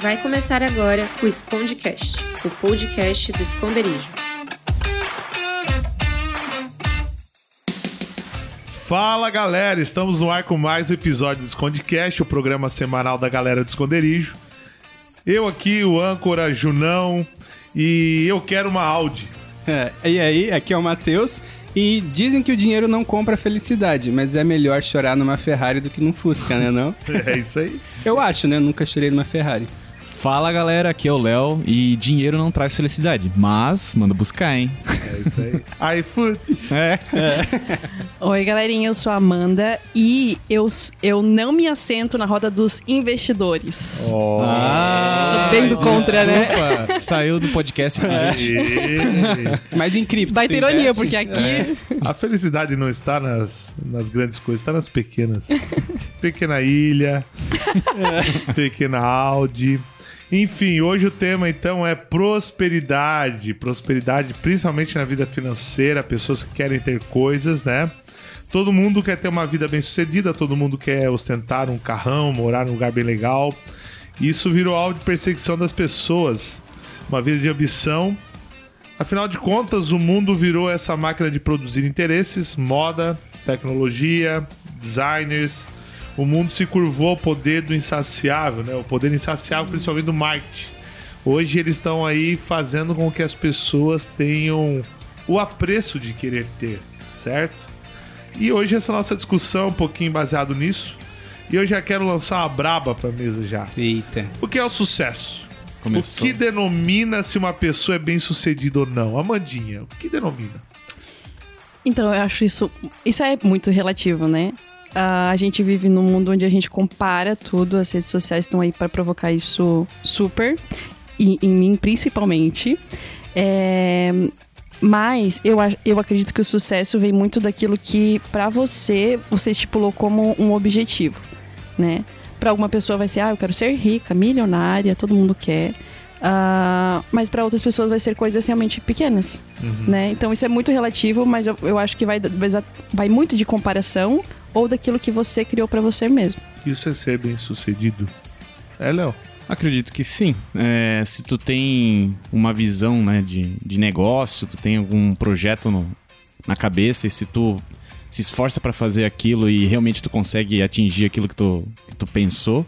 Vai começar agora o Escondecast, o podcast do esconderijo. Fala galera, estamos no ar com mais um episódio do Escondecast, o programa semanal da galera do esconderijo. Eu aqui, o âncora Junão, e eu quero uma Audi. É, e aí, aqui é o Matheus. E dizem que o dinheiro não compra felicidade, mas é melhor chorar numa Ferrari do que num Fusca, né não? É isso aí. Eu acho, né? Nunca chorei numa Ferrari. Fala galera, aqui é o Léo e dinheiro não traz felicidade, mas manda buscar, hein? É isso aí. iFood. É. Oi, galerinha, eu sou a Amanda e eu, eu não me assento na roda dos investidores. Oh. Sou bem do contra, né? Desculpa, Saiu do podcast aqui. E- Mas em cripto. Vai ter ironia, investe? porque aqui. A felicidade não está nas, nas grandes coisas, está nas pequenas. Pequena ilha, pequena Audi. Enfim, hoje o tema então é prosperidade. Prosperidade, principalmente na vida financeira, pessoas que querem ter coisas, né? Todo mundo quer ter uma vida bem sucedida, todo mundo quer ostentar um carrão, morar num lugar bem legal. Isso virou alvo de perseguição das pessoas. Uma vida de ambição, Afinal de contas, o mundo virou essa máquina de produzir interesses, moda, tecnologia, designers. O mundo se curvou ao poder do insaciável, né? O poder insaciável, principalmente do marketing. Hoje eles estão aí fazendo com que as pessoas tenham o apreço de querer ter, certo? E hoje essa nossa discussão é um pouquinho baseado nisso. E eu já quero lançar uma braba pra mesa já. Eita. O que é o sucesso? Começou. O que denomina se uma pessoa é bem sucedida ou não? Amandinha, o que denomina? Então, eu acho isso. Isso é muito relativo, né? Ah, a gente vive num mundo onde a gente compara tudo, as redes sociais estão aí para provocar isso super, e em mim principalmente. É, Mas eu, eu acredito que o sucesso vem muito daquilo que, pra você, você estipulou como um objetivo, né? Pra alguma pessoa vai ser, ah, eu quero ser rica, milionária, todo mundo quer. Ah, mas pra outras pessoas vai ser coisas realmente pequenas, né? Então isso é muito relativo, mas eu, eu acho que vai, vai, muito de comparação ou daquilo que você criou pra você mesmo. Isso é ser bem sucedido? É, Léo? Acredito que sim. É, se tu tem uma visão né, de, de negócio, tu tem algum projeto no- na cabeça e se tu se esforça pra fazer aquilo e realmente tu consegue atingir aquilo que tu, que tu pensou,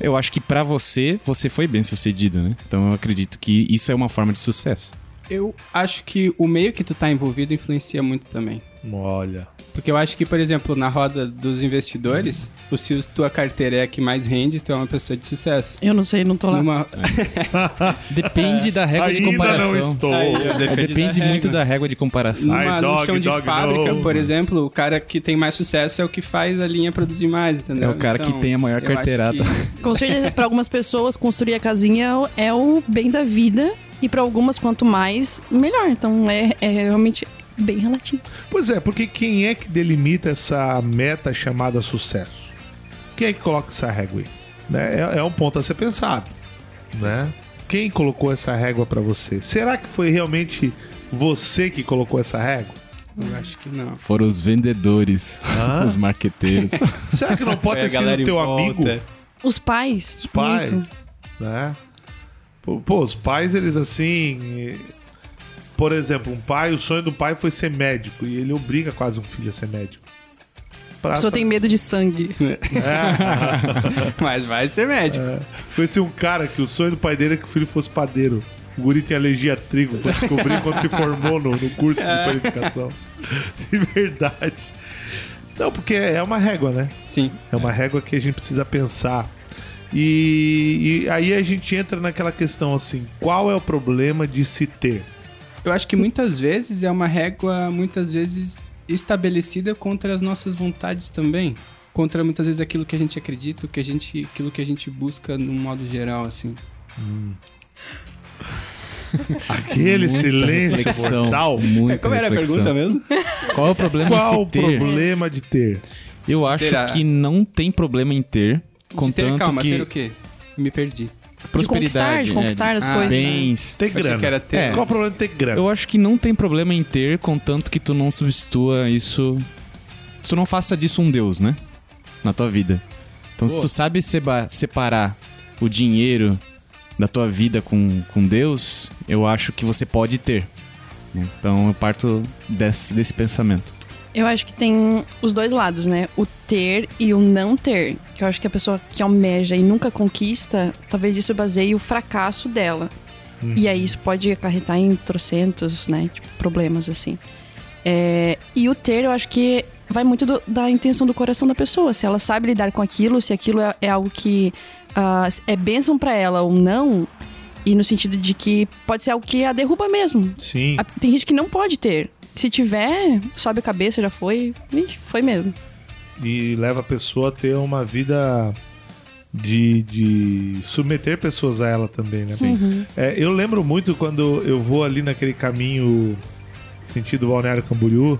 eu acho que pra você, você foi bem sucedido, né? Então eu acredito que isso é uma forma de sucesso. Eu acho que o meio que tu tá envolvido influencia muito também. Olha. Porque eu acho que, por exemplo, na roda dos investidores, o se tua carteira é a que mais rende, tu é uma pessoa de sucesso. Eu não sei, não tô lá. Numa... Depende da régua de Ainda comparação. não estou. Aí, ó, É, depende depende da muito da régua de comparação. Ai, Numa, dog, no chão de dog, fábrica, no. por exemplo, o cara que tem mais sucesso é o que faz a linha produzir mais, entendeu? É o cara que tem a maior carteirada. que- Com certeza, pra algumas pessoas, construir a casinha é o bem da vida. E pra algumas, quanto mais, melhor. Então é, é realmente bem relativo. Pois é, porque quem é que delimita essa meta chamada sucesso? Quem é que coloca essa régua aí? Né? É, é um ponto a ser pensado, né? Quem colocou essa régua pra você? Será que foi realmente você que colocou essa régua? Eu acho que não. Foram os vendedores, Hã? os marqueteiros. Será que não pode Foi a ter sido teu volta. amigo? Os pais. Os pais, Muito. né? Pô, pô, os pais, eles assim. Por exemplo, um pai, o sonho do pai foi ser médico e ele obriga quase um filho a ser médico. Pra A pessoa tem medo de sangue. Mas vai ser médico. É. Conheci um cara que o sonho do pai dele é que o filho fosse padeiro. O guri tinha alergia a trigo, foi descobrir quando se formou no, no curso de panificação. De verdade. Não, porque é uma régua, né? Sim. É uma régua que a gente precisa pensar. E, e aí a gente entra naquela questão assim: qual é o problema de se ter? Eu acho que muitas vezes é uma régua, muitas vezes, estabelecida contra as nossas vontades também. Contra muitas vezes aquilo que a gente acredita, o que a gente, aquilo que a gente busca no modo geral, assim. Aquele Muita silêncio reflexão, mortal. muita reflexão. mesmo? Qual é o problema Qual o se ter? problema de ter? Eu acho Terá. que não tem problema em ter, De ter, contanto calma, que ter o quê? Me perdi. prosperidade, de conquistar é, as Ah, coisas. né? bens. Ter grana. que era ter. É. Qual o problema de ter grana? Eu acho que não tem problema em ter, contanto que tu não substitua isso, tu não faça disso um deus, né? Na tua vida. Então, se Boa. tu sabe seba- separar o dinheiro da tua vida com, com Deus, eu acho que você pode ter. né? Então eu parto desse, desse pensamento. Eu acho que tem os dois lados, né? O ter e o não ter. Que eu acho que a pessoa que almeja e nunca conquista, talvez isso baseie o fracasso dela. E aí isso pode acarretar em trocentos, né? Tipo, problemas, assim. É, e o ter, eu acho que vai muito do- da intenção do coração da pessoa. Se ela sabe lidar com aquilo, se aquilo é, é algo que ah, é bênção pra ela ou não. E no sentido de que pode ser algo que a derruba mesmo. Sim. A- Tem gente que não pode ter. Se tiver, sobe a cabeça, já foi. Ixi, foi mesmo. E leva a pessoa a ter uma vida de, de submeter pessoas a ela também, né? Sim. É, eu lembro muito quando eu vou ali naquele caminho sentido Balneário Camboriú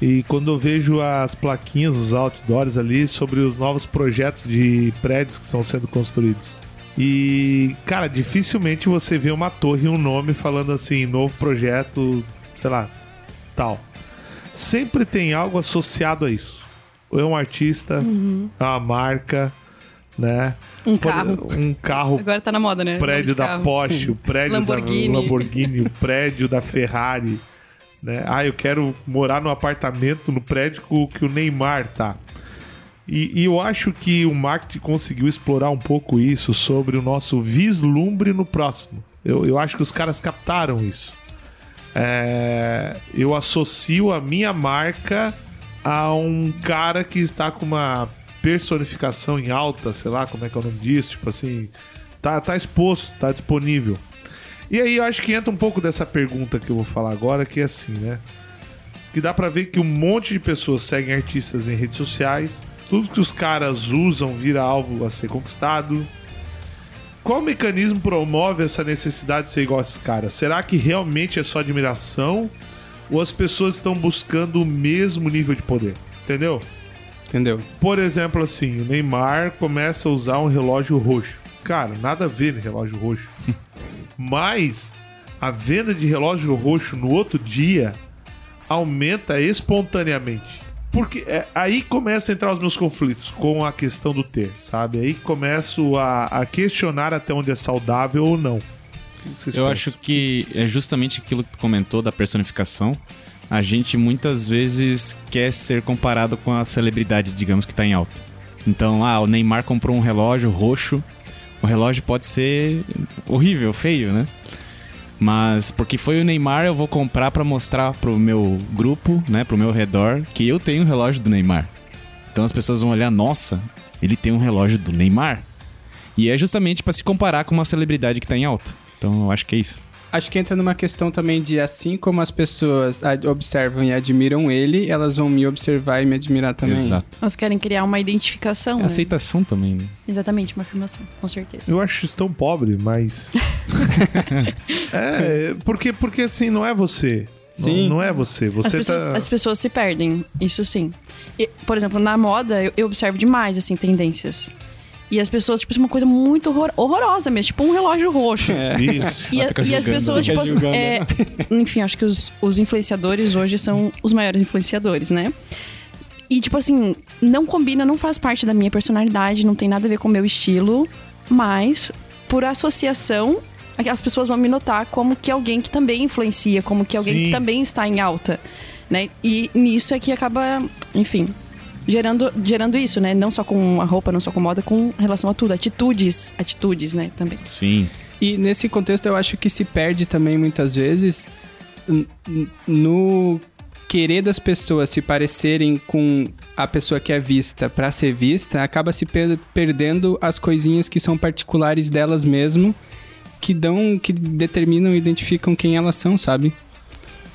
e quando eu vejo as plaquinhas, os outdoors ali sobre os novos projetos de prédios que estão sendo construídos. E, cara, dificilmente você vê uma torre e um nome falando assim, novo projeto, sei lá, tal. Sempre tem algo associado a isso. Ou é um artista, é uma marca, né? Um carro. Um carro Agora tá na moda, né? prédio da carro. Porsche, o prédio Lamborghini. da Lamborghini, o prédio da Ferrari. Né? Ah, eu quero morar no apartamento, no prédio que o- que o Neymar tá. E, e eu acho que o marketing conseguiu explorar um pouco isso sobre o nosso vislumbre no próximo. Eu, eu acho que os caras captaram isso. É, eu associo a minha marca a um cara que está com uma personificação em alta, sei lá como é que é o nome disso, tipo assim, tá, tá exposto, tá disponível. E aí eu acho que entra um pouco dessa pergunta que eu vou falar agora, que é assim, né? Que dá pra ver que um monte de pessoas seguem artistas em redes sociais, tudo que os caras usam vira alvo a ser conquistado. Qual mecanismo promove essa necessidade de ser igual a esses caras? Será que realmente é só admiração? Ou as pessoas estão buscando o mesmo nível de poder? Entendeu? Entendeu? Por exemplo, assim, o Neymar começa a usar um relógio roxo. Cara, nada a ver no relógio roxo. Mas a venda de relógio roxo no outro dia aumenta espontaneamente. Porque é, aí começa a entrar os meus conflitos com a questão do ter, sabe? Aí começo a, a questionar até onde é saudável ou não. Eu pensam? acho que é justamente aquilo que tu comentou da personificação. A gente muitas vezes quer ser comparado com a celebridade, digamos, que tá em alta. Então, ah, o Neymar comprou um relógio roxo. O relógio pode ser horrível, feio, né? Mas porque foi o Neymar, eu vou comprar pra mostrar pro meu grupo, né, pro meu redor, que eu tenho um relógio do Neymar. Então as pessoas vão olhar, nossa, ele tem um relógio do Neymar. E é justamente pra se comparar com uma celebridade que tá em alta. Então eu acho que é isso. Acho que entra numa questão também de assim como as pessoas observam e admiram ele, elas vão me observar e me admirar também. Exato. Elas querem criar uma identificação. É né? aceitação também, né? Exatamente, uma afirmação, com certeza. Eu acho isso tão pobre, mas. é, porque, porque assim, não é você. Sim. Não, não é você. As Você pessoas, tá. as pessoas se perdem, isso sim. E, por exemplo, na moda, eu, eu observo demais, assim, tendências. E as pessoas, tipo, é uma coisa muito horror- horrorosa mesmo, tipo um relógio roxo. Isso. E, a- e as pessoas, tipo, julgando, é, enfim, acho que os, os influenciadores hoje são os maiores influenciadores, né? E, tipo assim, não combina, não faz parte da minha personalidade, não tem nada a ver com o meu estilo, mas por associação, as pessoas vão me notar como que alguém que também influencia, como que alguém Sim. que também está em alta, né? E nisso é que acaba, enfim, gerando, gerando isso, né? Não só com a roupa, não só com moda, com relação a tudo, atitudes, atitudes, né, também. Sim. E nesse contexto eu acho que se perde também muitas vezes no querer das pessoas se parecerem com a pessoa que é vista pra ser vista, acaba se per- perdendo as coisinhas que são particulares delas mesmo, que dão, que determinam e identificam quem elas são, sabe?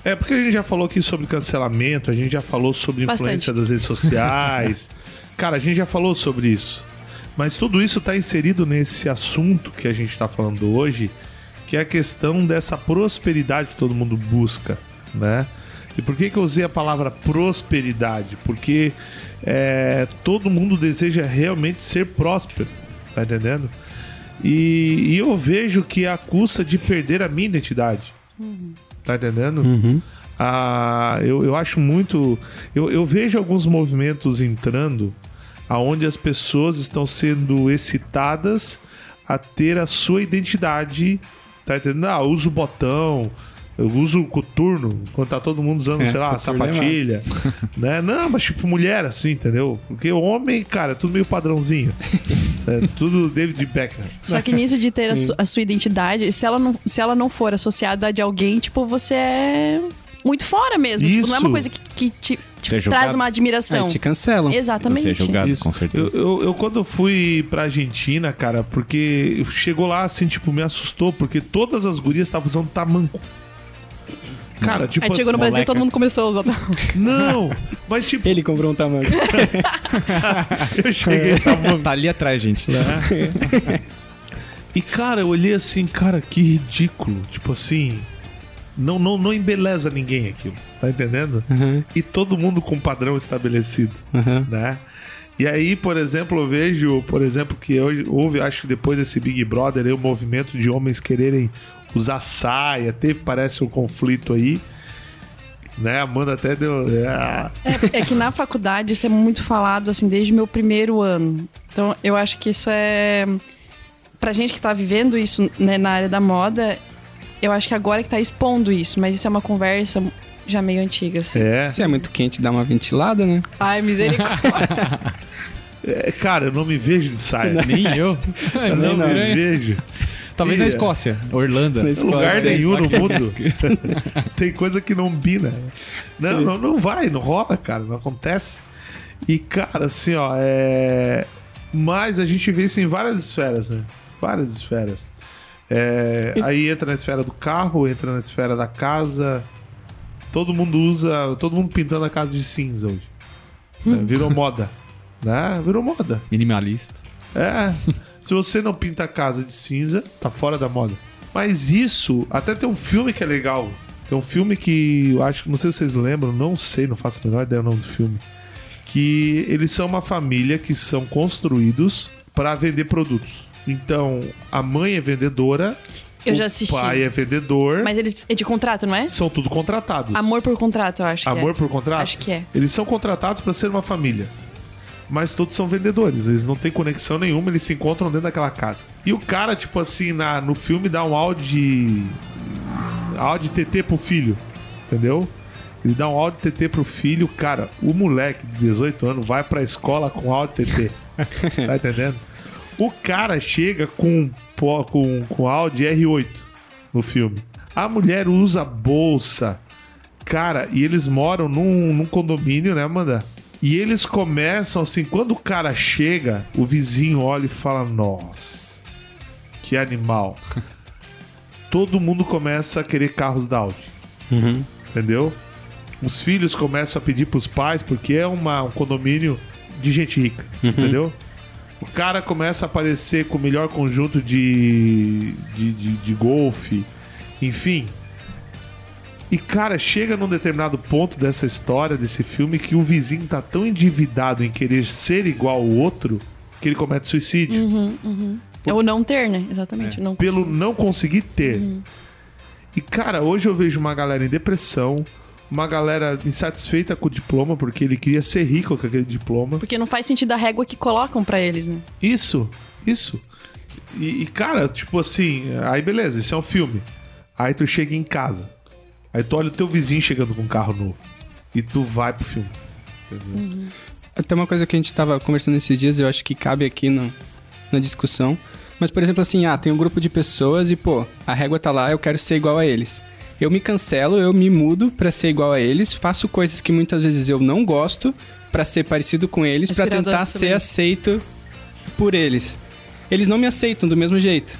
É porque a gente já falou aqui sobre cancelamento, a gente já falou sobre influência das redes sociais. Cara, a gente já falou sobre isso. Mas tudo isso está inserido nesse assunto que a gente está falando hoje, que é a questão dessa prosperidade que todo mundo busca, né? E por que, que eu usei a palavra prosperidade? Porque é, todo mundo deseja realmente ser próspero, tá entendendo? E, e eu vejo que é a custa de perder a minha identidade. Tá entendendo? Ah, eu, eu acho muito. Eu, eu vejo alguns movimentos entrando aonde as pessoas estão sendo excitadas a ter a sua identidade, tá entendendo? Ah, uso botão, eu uso coturno, quando tá todo mundo usando, É, sei lá, é sapatilha, né? Não, mas tipo mulher, assim, entendeu? Porque o homem, cara, é tudo meio padrãozinho. é tudo David Beckham. Só que nisso de ter a, su- a sua identidade, se ela, não, se ela não for associada a de alguém, tipo, você é muito fora mesmo. Tipo, não é uma coisa que, que te, te traz uma admiração. Aí te cancelam. Exatamente. Você é julgado, Isso. com Eu, certeza. eu, eu, quando eu fui pra Argentina, cara, porque chegou lá, assim, tipo, me assustou, porque todas as gurias estavam usando tamanco. Cara, tipo Aí chegou no Brasil moleca. todo mundo começou a usar. Não, mas tipo, Ele comprou um tamanho. eu cheguei tamanco. Tá ali atrás, gente. E, cara, eu olhei assim, cara, que ridículo. Tipo assim, não, não, não embeleza ninguém aquilo, tá entendendo? Uhum, E todo mundo com padrão estabelecido, uhum. né? E aí, por exemplo, eu vejo, por exemplo, que hoje houve, acho que depois desse Big Brother, aí, o movimento de homens quererem usar saia, teve, parece, um conflito aí. Né? A Amanda até deu. É, É, é que na faculdade isso é muito falado, assim, desde o meu primeiro ano. Então, eu acho que isso é. Pra gente que tá vivendo isso né, na área da moda, eu acho que agora que tá expondo isso, mas isso é uma conversa já meio antiga, assim. é. Se é muito quente, dá uma ventilada, né? Ai, misericórdia. É, Cara, eu não me vejo de saia. Nem eu. eu não não. me vejo. Talvez na Escócia, Orlando. Na Escócia. lugar nenhum no mundo. Tem coisa que não bina. Não, não, não vai, não rola, cara, não acontece. E, cara, assim, ó, é. Mas a gente vê isso em várias esferas, né? Várias esferas. É, Aí entra na esfera do carro, entra na esfera da casa. Todo mundo usa. Todo mundo pintando a casa de cinza hoje. né? Virou moda. Né? Virou moda. Minimalista. É. Se você não pinta a casa de cinza, tá fora da moda. Mas isso, até tem um filme que é legal. Tem um filme que eu acho que, não sei se vocês lembram, não sei, não faço a menor ideia do nome do filme. Que eles são uma família que são construídos para vender produtos. Então, a mãe é vendedora, Eu o já assisti. pai é vendedor, Mas eles é de contrato, não é? são tudo contratados. Amor por contrato, eu acho Amor é. por contrato? Acho que é. Eles são contratados para ser uma família. Mas todos são vendedores, eles não têm conexão nenhuma, eles se encontram dentro daquela casa. E o cara, tipo assim, na, no filme dá um áudio de. áudio de TT pro filho, entendeu? Ele dá um áudio de TT pro filho, cara, o moleque de 18 anos vai pra escola com áudio TT. tá entendendo? O cara chega com, com, com áudio R8 no filme. A mulher usa bolsa, Cara, e eles moram num, num condomínio, né, Amanda? E eles começam assim, quando o cara chega, o vizinho olha e fala: Nossa, que animal. Todo mundo começa a querer carros da Audi. Uhum. Entendeu? Os filhos começam a pedir pros pais, porque é uma, um condomínio de gente rica. Entendeu? O cara começa a aparecer com o melhor conjunto de, de, de, de golfe, enfim. E, cara, chega num determinado ponto dessa história, desse filme, que o vizinho tá tão endividado em querer ser igual ao outro que ele comete suicídio. É o não ter, né? Exatamente. Não Pelo não conseguir ter. E, cara, hoje eu vejo uma galera em depressão, uma galera insatisfeita com o diploma, porque ele queria ser rico com aquele diploma. Porque não faz sentido a régua que colocam pra eles, né? Isso, isso. E, e, cara, tipo assim, aí beleza, isso é um filme. Aí tu chega em casa. Aí tu olha o teu vizinho chegando com um carro novo. E tu vai pro filme. Entendeu? Até uma coisa que a gente tava conversando esses dias, eu acho que cabe aqui no, na discussão. Mas, por exemplo, assim, ah, tem um grupo de pessoas e, pô, a régua tá lá, eu quero ser igual a eles. Eu me cancelo, eu me mudo pra ser igual a eles, faço coisas que muitas vezes eu não gosto pra ser parecido com eles, pra Inspirador tentar também. ser aceito por eles. Eles não me aceitam do mesmo jeito,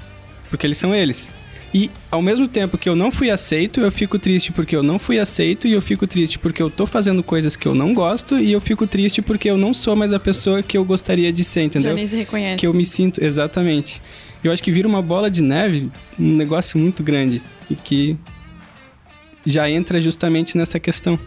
porque eles são eles. E ao mesmo tempo que eu não fui aceito, eu fico triste porque eu não fui aceito e eu fico triste porque eu tô fazendo coisas que eu não gosto e eu fico triste porque eu não sou mais a pessoa que eu gostaria de ser, entendeu? Já nem se reconhece. Que eu me sinto exatamente. Eu acho que vira uma bola de neve, um negócio muito grande e que já entra justamente nessa questão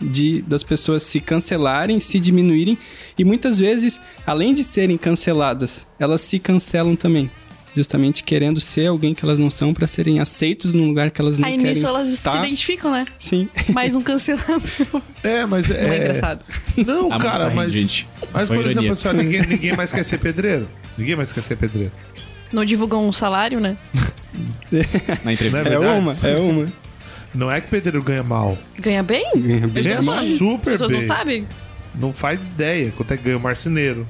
de das pessoas se cancelarem, se diminuírem e muitas vezes, além de serem canceladas, elas se cancelam também. Justamente querendo ser alguém que elas não são pra serem aceitos num lugar que elas não Aí querem nisso elas estar. se identificam, né? Sim. Mais um cancelando. É, mas Não é é. engraçado. Não, Ah, cara, mas, mas. gente, Mas, foi por ironia. exemplo, assim, ó, ninguém, ninguém mais quer ser pedreiro. Ninguém mais quer ser pedreiro. Não divulgam um salário, né? Na entrevista. Não É verdade? uma, é uma. Não é que pedreiro ganha mal. Ganha bem? Ganha bem. Ganha super As pessoas bem. não sabem? Não faz ideia quanto é que ganha o marceneiro.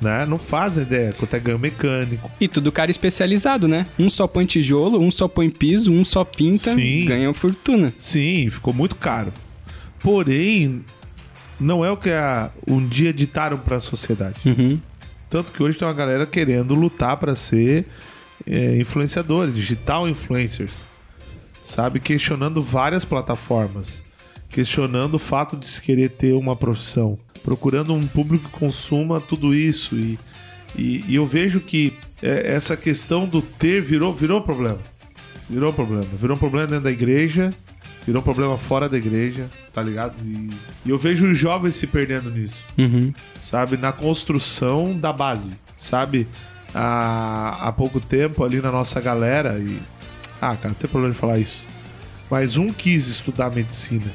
Né? Não fazem ideia quanto é que ganha o mecânico. E tudo cara especializado, né? Um só põe tijolo, um só põe piso, um só pinta, Sim. ganha uma fortuna. Sim, ficou muito caro. Porém, não é o que a- um dia ditaram para a sociedade. Uhum. Tanto que hoje tem uma galera querendo lutar para ser é, influenciadores, digital influencers. Sabe? Questionando várias plataformas. Questionando o fato de se querer ter uma profissão. Procurando um público que consuma tudo isso. E, e, e eu vejo que é, essa questão do ter virou, virou problema. Virou problema. Virou problema dentro da igreja. Virou problema fora da igreja. Tá ligado? E, e eu vejo os jovens se perdendo nisso Uhum. sabe? Na construção da base, sabe? Há, há pouco tempo ali na nossa galera e... Ah, cara, não tem problema de falar isso. Mas um quis estudar medicina.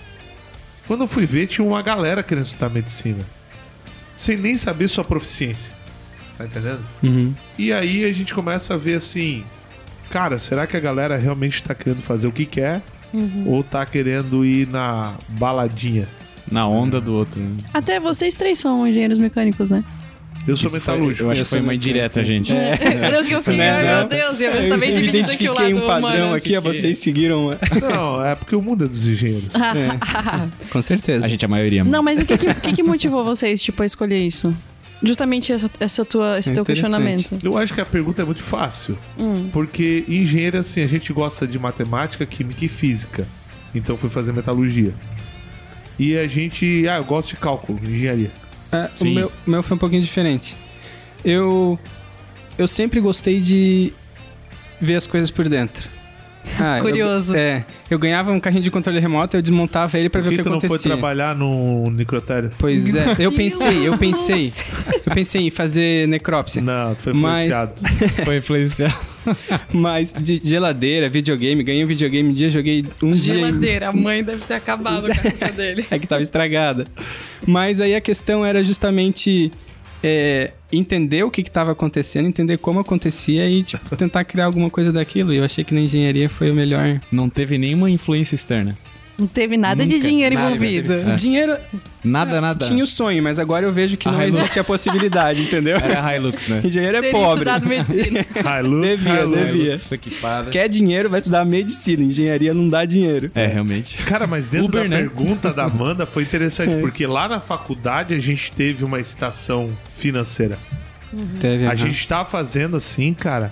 Quando eu fui ver, tinha uma galera querendo estudar medicina. Sem nem saber sua proficiência. Tá entendendo? Uhum. E aí a gente começa a ver assim... Cara, será que a galera realmente tá querendo fazer o que quer? Ou tá querendo ir na baladinha? Na onda do outro. né? Até vocês três são engenheiros mecânicos, né? Eu sou Isso foi- metalúrgico. eu acho Eu que foi uma indireta, gente. Era o que eu fiquei, Né, ai não? meu Deus, e eu Eu, também eu dividindo aqui o lado identifiquei um padrão aqui, ó, vocês seguiram. é, Não, é porque o mundo é dos engenheiros. Com certeza. A gente, a maioria. Não, mas o que que, que que motivou vocês, tipo, a escolher isso? Justamente essa, essa tua, esse É teu questionamento. Eu acho que a pergunta é muito fácil. Porque engenheiro, assim, a gente gosta de matemática, química e física. Então fui fazer metalurgia. E a gente. Ah, eu gosto de cálculo, engenharia. É, o Sim. meu, o meu foi um pouquinho diferente. Eu, eu sempre gostei de ver as coisas por dentro. Ah, eu- Curioso. é. Eu ganhava um carrinho de controle remoto, eu desmontava ele pra Por ver que o que não acontecia. foi trabalhar no necrotério? Pois é, eu pensei, eu pensei. Eu pensei em fazer necrópsia. Não, tu foi Mas- influenciado. Foi influenciado. Mas de geladeira, videogame, ganhei um videogame um dia, joguei um dia. e- Geladeira, a mãe deve ter acabado com a cabeça dele. É que tava estragada. Mas aí a questão era justamente é, entender o que estava acontecendo, entender como acontecia e tipo, tentar criar alguma coisa daquilo. E eu achei que na engenharia foi o melhor. Não teve nenhuma influência externa. Não teve nada de Nunca, dinheiro nada, envolvido. É. Dinheiro Nada, nada. tinha o sonho, mas agora eu vejo que A não Hilux. existe a possibilidade, entendeu? Era Hilux, né? Engenheiro é Teria pobre. estudado medicina. Hilux, Devia, Hilux. devia. Hilux equipada. Quer dinheiro, vai estudar medicina. Engenharia não dá dinheiro. É, realmente. Cara, mas dentro Uber, da né? pergunta da Amanda foi interessante, porque lá na faculdade a gente teve uma estação financeira. Teve, A gente tava fazendo assim, cara,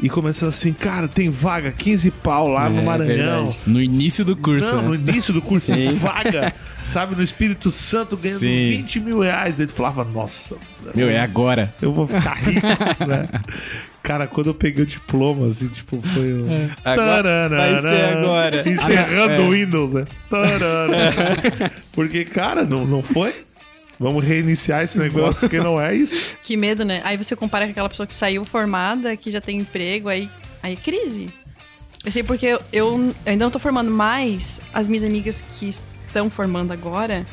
e começou assim, cara, tem vaga, 15 pau lá no É, Maranhão. verdade. No início do curso, Não, no né? início do curso, Sim. vaga, sabe, no Espírito Santo ganhando Sim. 20 mil reais. Ele falava, nossa, Meu, é agora. eu vou ficar rico, né? Cara, quando eu peguei o diploma, assim, tipo, foi o... É. Agora- vai ser agora. Encerrando É. o Windows, né? Tarará. Porque, cara, não, não foi? Vamos reiniciar esse negócio que não é isso. Que medo, né? Aí você compara com aquela pessoa que saiu formada, que já tem emprego, aí, aí é crise. Eu sei porque eu, eu ainda não tô formando, mas as minhas amigas que estão formando agora,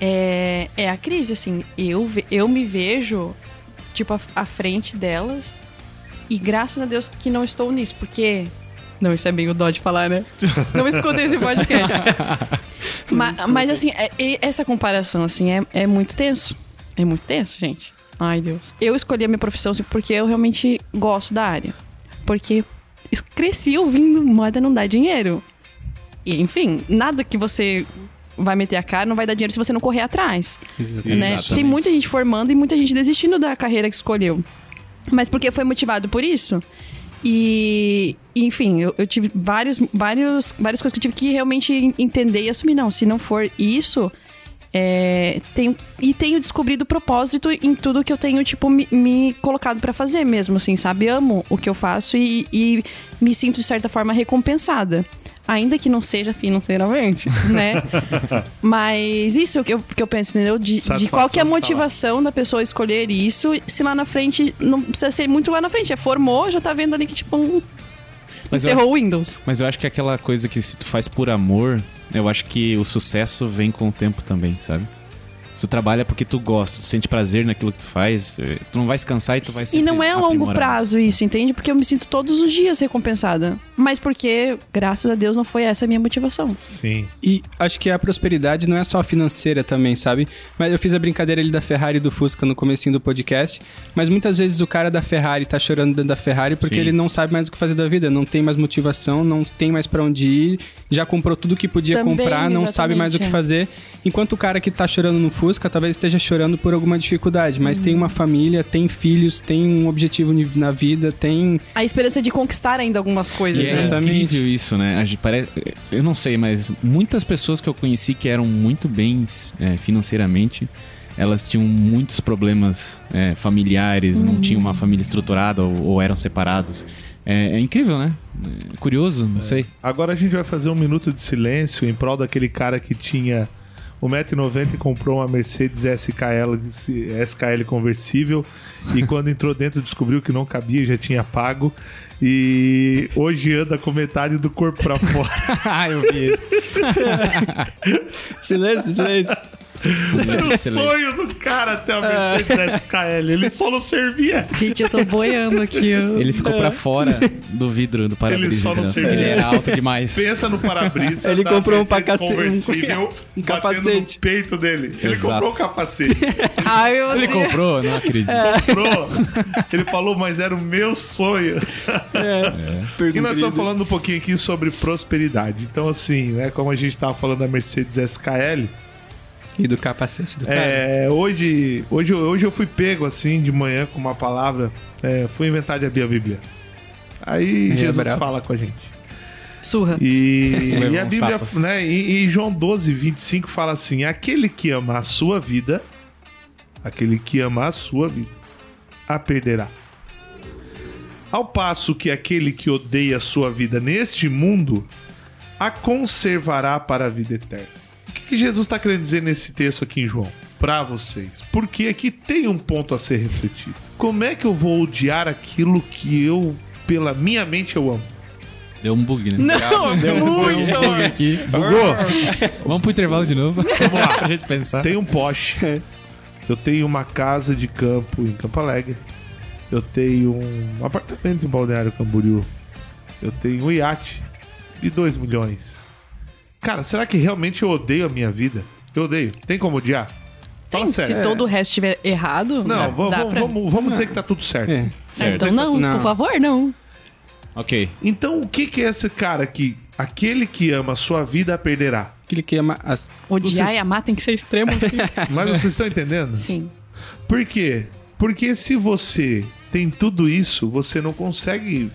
é, é a crise, assim. Eu, eu me vejo, tipo, à, à frente delas, e graças a Deus que não estou nisso, porque... Não, isso é bem o dó de falar, né? Não escutei esse podcast. mas, mas, assim, é- é- essa comparação, assim, é, é muito tenso. É muito tenso, gente. Ai, Deus. Eu escolhi a minha profissão assim, porque eu realmente gosto da área. Porque es- cresci ouvindo moda não dá dinheiro. E, enfim, nada que você vai meter a cara não vai dar dinheiro se você não correr atrás. Né? Exatamente. Tem muita gente formando e muita gente desistindo da carreira que escolheu. Mas porque foi motivado por isso. E, enfim, eu, eu tive vários, vários, várias coisas que eu tive que realmente en- entender e assumir. Não, se não for isso, é, tenho, e tenho descobrido propósito em tudo que eu tenho, tipo, me, me colocado pra fazer mesmo, assim, sabe? Amo o que eu faço e, e me sinto, de certa forma, recompensada. Ainda que não seja financeiramente, né? Mas isso que eu, que eu penso, entendeu? De, de qual que é a motivação da pessoa escolher isso, se lá na frente, não precisa ser muito lá na frente. É formou, já tá vendo ali que, tipo, um, Mas eu, encerrou o Windows. mas eu acho que é aquela coisa que se tu faz por amor, eu acho que o sucesso vem com o tempo também, sabe? Se tu trabalha porque tu gosta, tu sente prazer naquilo que tu faz, eh, tu não vai se cansar e tu vai E sempre não é a longo prazo isso, entende? Porque eu me sinto todos os dias recompensada. Mas porque, graças a Deus, não foi essa a minha motivação. Sim. E acho que a prosperidade não é só financeira também, sabe? Mas eu fiz a brincadeira ali da Ferrari e do Fusca no comecinho do podcast, mas muitas vezes o cara da Ferrari tá chorando dentro da Ferrari porque Sim. ele não sabe mais o que fazer da vida, não tem mais motivação, não tem mais pra onde ir, já comprou tudo que podia Também, comprar, não sabe mais o que fazer. Enquanto o cara que tá chorando no Fusca talvez esteja chorando por alguma dificuldade, mas tem uma família, tem filhos, tem um objetivo na vida, tem A esperança de conquistar ainda algumas coisas, E é né? Exatamente. incrível isso, né? Parece, eu não sei, mas muitas pessoas que eu conheci que eram muito bens é, financeiramente, elas tinham muitos problemas é, familiares, não tinham uma família estruturada ou, ou eram separados. É, é incrível, né? É curioso, não sei. Agora a gente vai fazer um minuto de silêncio em prol daquele cara que tinha 1,90m e comprou uma Mercedes SKL, SKL conversível e quando entrou dentro descobriu que não cabia e já tinha pago e hoje anda com metade do corpo pra fora. ah, eu vi isso. silêncio, silêncio. Era o sonho do cara ter a Mercedes SKL. Ele só não servia. Gente, eu tô boiando aqui. ó. Ele ficou pra fora do vidro do para-brisa. Ele só não servia. Ele era alto demais. Pensa no para-brisa. Ele da comprou um conversível um batendo capacete. no peito dele. Ele Exato. comprou um capacete. Ai, meu Ele Deus. comprou? Não acredito. comprou. Ele falou, mas era o meu sonho. E nós estamos falando um pouquinho aqui sobre prosperidade. Então, assim, né, como a gente estava falando da Mercedes SKL, E do capacete do cara. é, hoje, hoje, hoje eu fui pego assim de manhã com uma palavra. É, fui inventar de abrir a Bíblia. Aí É, Jesus fala com a gente. Surra. E, e a Bíblia, tapas. né? E, e João 12, 25 fala assim: aquele que ama a sua vida, aquele que ama a sua vida, a perderá. Ao passo que aquele que odeia a sua vida neste mundo, a conservará para a vida eterna. O que, que Jesus está querendo dizer nesse texto aqui em João? Para vocês. Porque aqui tem um ponto a ser refletido. Como é que eu vou odiar aquilo que eu, pela minha mente, eu amo? Deu um bug, né? Não, muito. um bug aqui. Bugou? Vamos pro intervalo de novo. Vamos lá. Pra gente pensar. tenho um Porsche. Eu tenho uma casa de campo em Campo Alegre. Eu tenho um apartamento em Balneário Camboriú. Eu tenho um iate de 2 milhões. Cara, será que realmente eu odeio a minha vida? Eu odeio. Tem como odiar? Fala Tem, sério. se todo o resto estiver errado, Não, dá, vamos, dá pra... vamos, vamos dizer que tá tudo certo. É. Ah, Certo. então não, Não. por favor, não. Ok. Então o que, que é esse cara que aquele que ama a sua vida a perderá? Aquele que ama as... Odiar Vocês- e amar tem que ser extremo assim. Mas vocês estão entendendo? Sim. Por quê? Porque se você tem tudo isso, você não consegue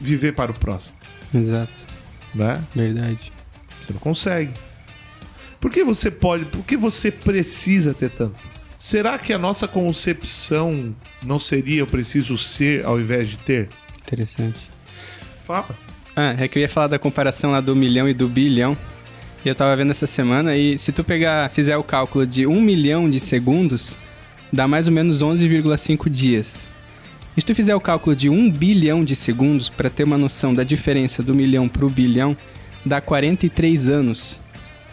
viver para o próximo, Exato, né? verdade. Você não consegue. Por que você pode, por que você precisa ter tanto? Será que a nossa concepção não seria eu preciso ser ao invés de ter? Interessante. Fala. Ah, é que eu ia falar da comparação lá do milhão e do bilhão. E eu tava vendo essa semana e se tu pegar, fizer o cálculo de um milhão de segundos, dá mais ou menos 11,5 dias. E se tu fizer o cálculo de um bilhão de segundos, para ter uma noção da diferença do milhão pro bilhão, dá 43 anos.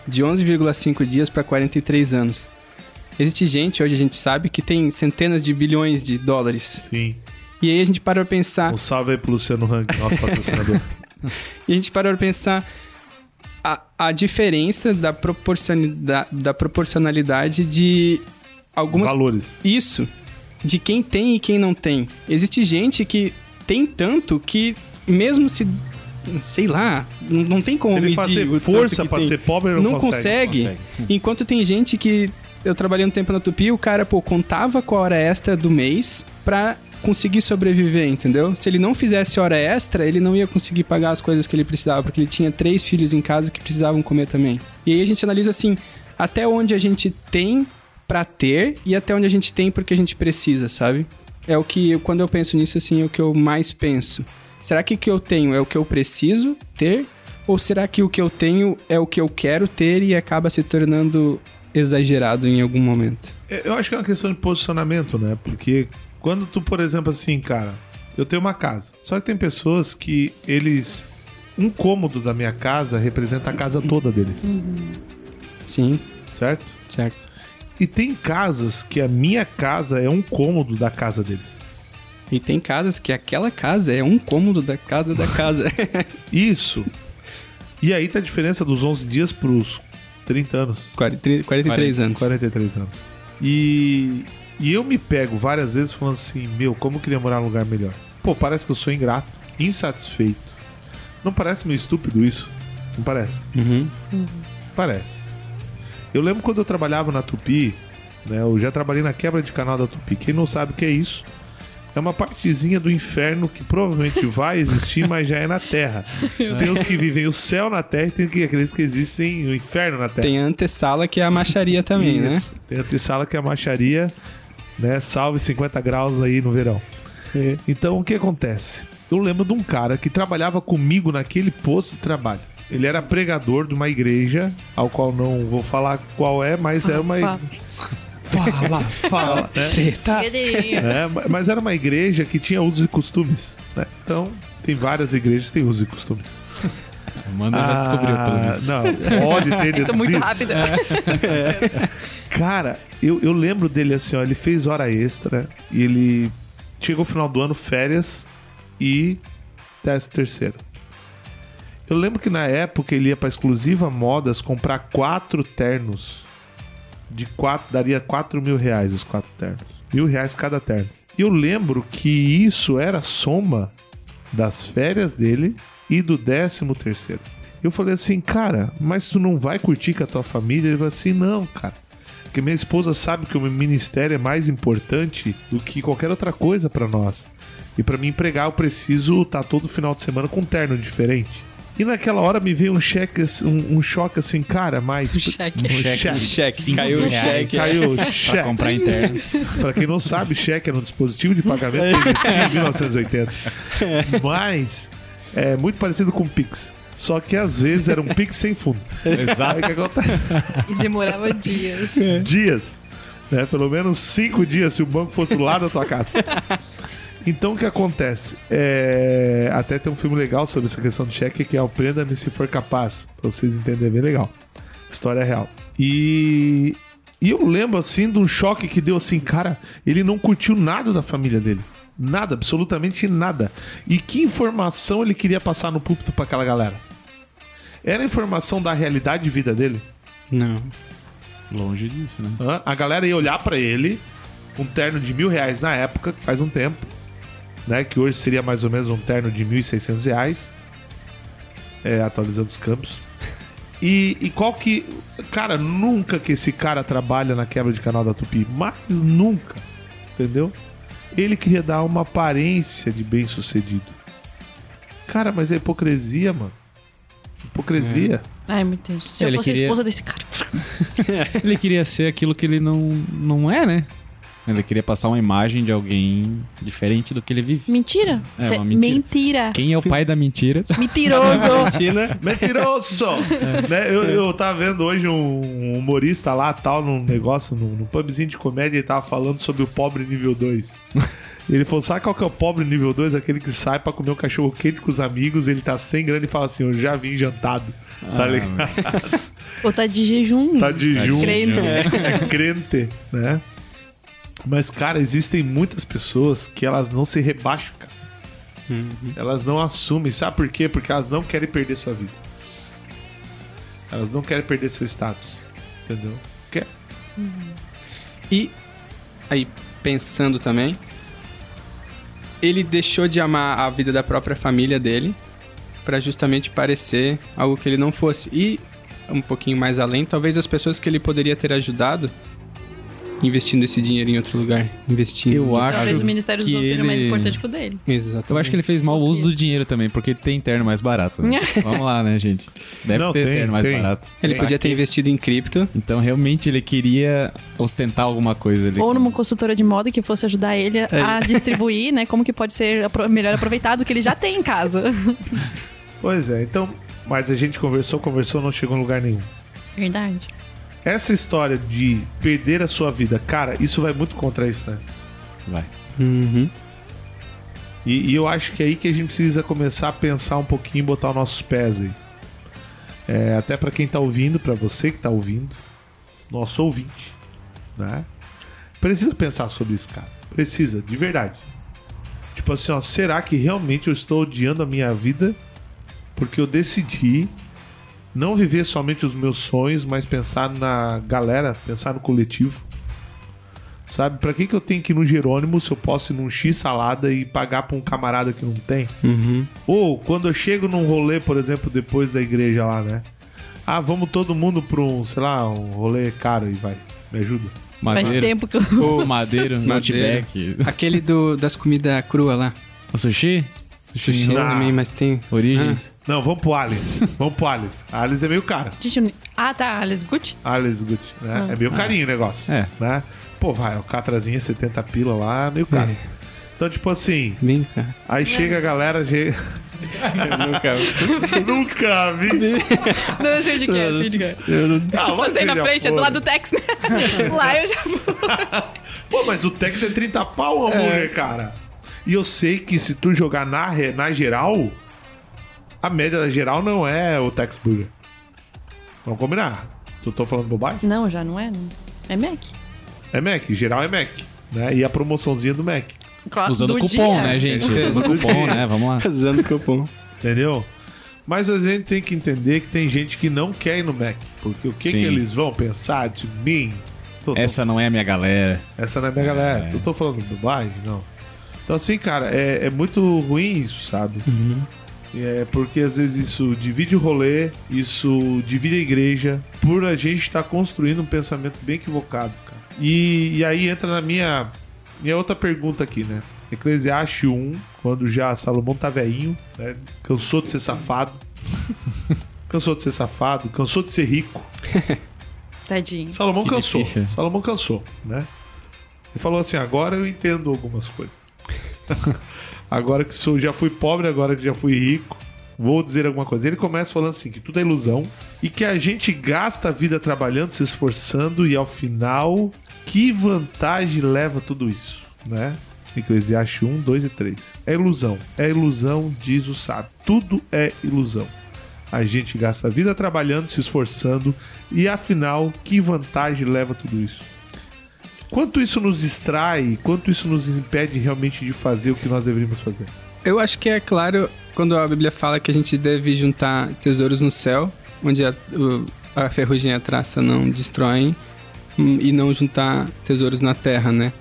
De 11,5 dias para 43 anos. Existe gente, hoje a gente sabe, que tem centenas de bilhões de dólares. Sim. E aí a gente para pra pensar, Um salve aí pro Luciano Rank, nosso patrocinador. E a gente parou pra pensar a, a diferença da, proporcionalidade, da proporcionalidade de algumas. Valores. Isso. De quem tem e quem não tem. Existe gente que tem tanto que, mesmo se. Sei lá, não, não tem como Se ele medir. fazer força tem. ser pobre, não, Não consegue. consegue. Enquanto tem gente que. Eu trabalhei um tempo na Tupi, o cara, pô, contava com a hora extra do mês pra conseguir sobreviver, entendeu? Se ele não fizesse hora extra, ele não ia conseguir pagar as coisas que ele precisava, porque ele tinha três filhos em casa que precisavam comer também. E aí a gente analisa assim, até onde a gente tem pra ter e até onde a gente tem porque a gente precisa, sabe? É o que, quando eu penso nisso, assim, é o que eu mais penso. Será que o que eu tenho é o que eu preciso ter? Ou será que o que eu tenho é o que eu quero ter e acaba se tornando exagerado em algum momento? Eu acho que é uma questão de posicionamento, né? Porque quando tu, por exemplo, assim, cara, eu tenho uma casa. Só que tem pessoas que eles. Um cômodo da minha casa representa a casa toda deles. Sim, Certo? certo. E tem casas que a minha casa é um cômodo da casa deles. E tem casas que aquela casa é um cômodo da casa da casa. Isso. E aí tá a diferença dos 11 dias pros 30 anos. 40, 43 anos. 43 anos. E, e eu me pego várias vezes falando assim: Meu, como eu queria morar num lugar melhor. Pô, parece que eu sou ingrato, insatisfeito. Não parece meio estúpido isso? Não parece? Uhum. Parece. Eu lembro quando eu trabalhava na Tupi, né? Eu já trabalhei na quebra de canal da Tupi. Quem não sabe o que é isso, é uma partezinha do inferno que provavelmente vai existir, mas já é na Terra. Tem os que vivem o céu na Terra e tem que- aqueles que existem o inferno na Terra. Tem a antessala que é a macharia também, né? Isso. Tem a antessala que é a macharia, né? Salve 50 graus aí no verão. É. Então o que acontece? Eu lembro de um cara que trabalhava comigo naquele posto de trabalho. Ele era pregador de uma igreja, ao qual não vou falar qual é, mas era uma. Fala. Fala, né? Treta. É, ma- mas era uma igreja que tinha usos e costumes. né? Então, tem várias igrejas que têm usos e costumes. Manda já descobriu, pelo Ah, visto. Não, pode ter Isso é muito rápido. Cara, eu, eu lembro dele assim, ó, ele fez hora extra e ele chegou o final do ano, férias e décimo terceiro. Eu lembro que na época ele ia pra exclusiva modas comprar quatro ternos. De quatro, daria quatro mil reais os quatro ternos. Mil reais cada terno. E eu lembro que isso era soma das férias dele e do décimo terceiro. Eu falei assim, cara, mas tu não vai curtir com a tua família? Ele falou assim, não, cara. Porque minha esposa sabe que o meu ministério é mais importante do que qualquer outra coisa pra nós. E pra me empregar eu preciso estar todo final de semana com um terno diferente. E naquela hora me veio um cheque, um, um choque assim, cara, mas. Um cheque. Um cheque. Cheque, Cinco caiu o cheque. Caiu o Pra cheque. comprar internos. Pra quem não sabe, cheque era um dispositivo de pagamento em 1980. Mas é muito parecido com o Pix. Só que às vezes era um Pix sem fundo. Exato. E demorava dias. dias. Né? Pelo menos cinco dias se o banco fosse do lado da tua casa. Então o que acontece? É, Até tem um filme legal sobre essa questão de cheque que é o Prenda-me se for capaz. Pra vocês entenderem, é bem legal. História real. E... e eu lembro assim de um choque que deu assim, cara, ele não curtiu nada da família dele. Nada, absolutamente nada. E que informação ele queria passar no púlpito pra aquela galera? Era informação da realidade de vida dele? Não. Longe disso, né? A galera ia olhar pra ele, um terno de mil reais na época, que faz um tempo, né? Que hoje seria mais ou menos um terno de mil e seiscentos reais, é, atualizando os campos. E, e qual que... Cara, nunca que esse cara trabalha na quebra de canal da Tupi, mas nunca, entendeu? Ele queria dar uma aparência de bem sucedido. Cara, mas é hipocrisia, mano. Hipocrisia. Ai, meu Deus. Se eu Ele fosse a queria- esposa desse cara. Ele queria ser aquilo que ele não, não é, né? Ele queria passar uma imagem de alguém diferente do que ele vive. Mentira. É, uma mentira. mentira. Quem é o pai da mentira? Mentiroso. Tina. Mentiroso! Né, Eu, eu tava vendo hoje um humorista lá, tal, num negócio, num, num pubzinho de comédia, ele tava falando sobre o pobre nível 2. Ele falou, sabe qual que é o pobre nível 2? Aquele que sai pra comer um cachorro quente com os amigos, ele tá sem grana e fala assim, eu já vim jantado. Tá ligado? Ou tá de jejum. Tá de junto. Crente. É crente, né? Mas, cara, existem muitas pessoas que elas não se rebaixam, cara. Elas não assumem. Sabe por quê? Porque elas não querem perder sua vida. Elas não querem perder seu status. Entendeu? Quer? E aí, pensando também, ele deixou de amar a vida da própria família dele pra justamente parecer algo que ele não fosse. E um pouquinho mais além, talvez as pessoas que ele poderia ter ajudado investindo esse dinheiro em outro lugar, investindo. Eu acho Talvez o Ministério dos que Outros seja mais ele- importante que o dele. Exatamente. Eu acho que ele fez mau uso do dinheiro também, porque tem terno mais barato. né? Vamos lá, né, gente? Deve Não, ter tem, terno mais tem. barato. Ele Tem. podia ter investido em cripto. Então, realmente, ele queria ostentar alguma coisa ali. Ou numa consultora de moda que fosse ajudar ele a distribuir, né? Como que pode ser melhor aproveitado o que ele já tem em casa. Pois é, então. Mas a gente conversou, conversou, não chegou em lugar nenhum. Verdade. Essa história de perder a sua vida, cara, isso vai muito contra isso, né? Vai. Uhum. E, e eu acho que é aí que a gente precisa começar a pensar um pouquinho e botar os nossos pés aí. É, até pra quem tá ouvindo, pra você que tá ouvindo, nosso ouvinte. né? Precisa pensar sobre isso, cara. Precisa, de verdade. Tipo assim, ó, será que realmente eu estou odiando a minha vida porque eu decidi não viver somente os meus sonhos, mas pensar na galera, pensar no coletivo? Sabe? Pra que, que eu tenho que ir no Jerônimo se eu posso ir num X salada e pagar pra um camarada que não tem? Uhum. Ou quando eu chego num rolê, por exemplo, depois da igreja lá, né? Ah, vamos todo mundo pra um, sei lá, um rolê caro e vai. Me ajuda. Faz Madeira. tempo que eu não Ô, madeira, Madeira. Outback. Aquele do, das comidas cruas lá. O sushi? Sushi Não. também, mas tem. Origens. Não, vamos pro Alice. vamos pro Alice. A Alice é meio caro. Eu nem- Ah, tá. Alice Gucci? Alice Gucci, né? É meio carinho o negócio. É. Né? Pô, vai, o catrazinho 70 pila lá, meio caro. É. Então, tipo assim, Bem, cara. aí chega a galera. Chega... nunca. Nunca vi. Não, eu sei de que é, eu sei de que é. Ah, mas Passei você na frente, é do lado do Tex, né? Lá eu já Pô, mas o Tex é 30 pau, hambúrguer, cara. E eu sei que se tu jogar na, na geral, a média da geral não é o Tex Burger. Vamos combinar. Tu tô falando bobagem? Não, já não é, não. É Mac. É Mac, geral é Mac. Né? E a promoçãozinha do Mac. Claro, Usando cupom, dia. né, gente? Usando o cupom, né? Vamos lá. Usando o cupom. Entendeu? Mas a gente tem que entender que tem gente que não quer ir no Mac. Porque o que, que eles vão pensar de mim? Tô- tô- Essa não é a minha galera. Essa não é minha galera. Eu tô falando bobagem? Não. Então, assim, cara, é, é muito ruim isso, sabe? É porque às vezes isso divide o rolê, isso divide a igreja, por a gente estar construindo um pensamento bem equivocado, cara. E, e aí entra na minha, minha outra pergunta aqui, né? Eclesiastes 1, quando já Salomão tá velhinho, né? cansou de ser safado, cansou de ser safado, cansou de ser rico. Tadinho. Salomão Que cansou. difícil. Salomão cansou, né? Ele falou assim: agora eu entendo algumas coisas. agora que sou, já fui pobre, agora que já fui rico, vou dizer alguma coisa. Ele começa falando assim: que tudo é ilusão e que a gente gasta a vida trabalhando, se esforçando e ao final, que vantagem leva tudo isso, né? Eclesiastes 1, 2 e 3. É ilusão. É ilusão, diz o sábio. Tudo é ilusão. A gente gasta a vida trabalhando, se esforçando e afinal, que vantagem leva tudo isso? Quanto isso nos distrai, quanto isso nos impede realmente de fazer o que nós deveríamos fazer? Eu acho que é claro quando a Bíblia fala que a gente deve juntar tesouros no céu, onde a, a ferrugem e a traça não destroem, hum, e não juntar tesouros na terra, né?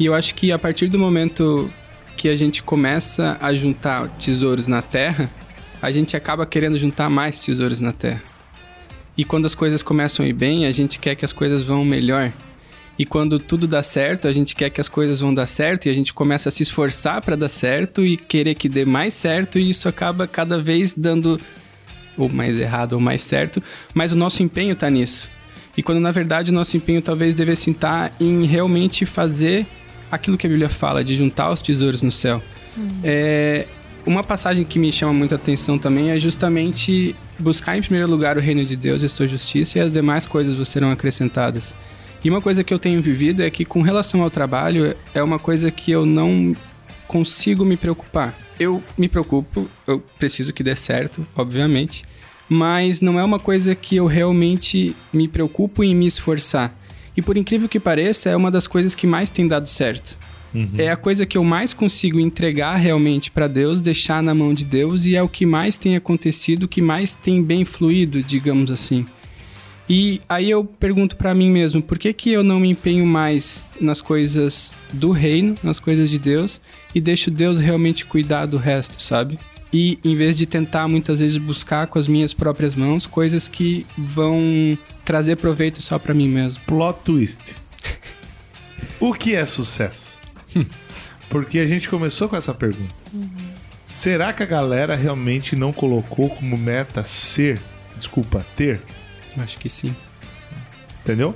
E eu acho que a partir do momento que a gente começa a juntar tesouros na terra, a gente acaba querendo juntar mais tesouros na terra. E quando as coisas começam a ir bem, a gente quer que as coisas vão melhor. E quando tudo dá certo, a gente quer que as coisas vão dar certo e a gente começa a se esforçar para dar certo e querer que dê mais certo e isso acaba cada vez dando ou mais errado ou mais certo, mas o nosso empenho tá nisso. E quando na verdade o nosso empenho talvez devesse estar em realmente fazer aquilo que a Bíblia fala, de juntar os tesouros no céu. É, uma passagem que me chama muito a atenção também é justamente buscar em primeiro lugar o reino de Deus e a sua justiça e as demais coisas vos serão acrescentadas. E uma coisa que eu tenho vivido é que com relação ao trabalho é uma coisa que eu não consigo me preocupar. Eu me preocupo, eu preciso que dê certo, obviamente, mas não é uma coisa que eu realmente me preocupo em me esforçar. E por incrível que pareça, é uma das coisas que mais tem dado certo. É a coisa que eu mais consigo entregar realmente para Deus, deixar na mão de Deus e é o que mais tem acontecido, o que mais tem bem fluído, digamos assim. E aí eu pergunto pra mim mesmo, por que que eu não me empenho mais nas coisas do reino, nas coisas de Deus e deixo Deus realmente cuidar do resto, sabe? E em vez de tentar muitas vezes buscar com as minhas próprias mãos coisas que vão trazer proveito só pra mim mesmo. Plot twist. o que é sucesso? Porque a gente começou com essa pergunta. Será que a galera realmente não colocou como meta ser, desculpa, ter? Acho que sim. Entendeu?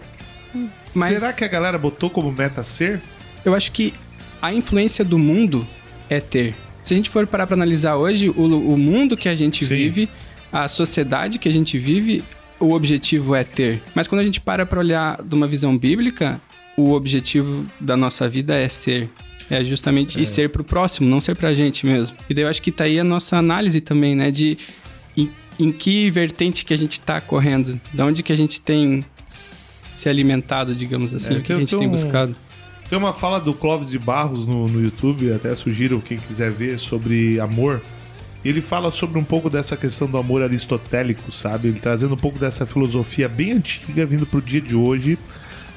Mas- Será que a galera botou como meta ser? Eu acho que a influência do mundo é ter. Se a gente for parar pra analisar hoje, o, o mundo que a gente Sim. vive, a sociedade que a gente vive, o objetivo é ter. Mas quando a gente para pra olhar de uma visão bíblica, o objetivo da nossa vida é ser. É justamente e ser pro próximo, não ser pra gente mesmo. E daí eu acho que tá aí a nossa análise também, né? De em, que vertente que a gente tá correndo. Da onde que a gente tem se alimentado, digamos assim, É, o que a gente tem um- buscado. Tem uma fala do Clóvis de Barros no, no YouTube, até sugiro quem quiser ver, sobre amor. E Ele fala sobre um pouco dessa questão do amor aristotélico, sabe? Ele trazendo um pouco dessa filosofia bem antiga vindo pro dia de hoje,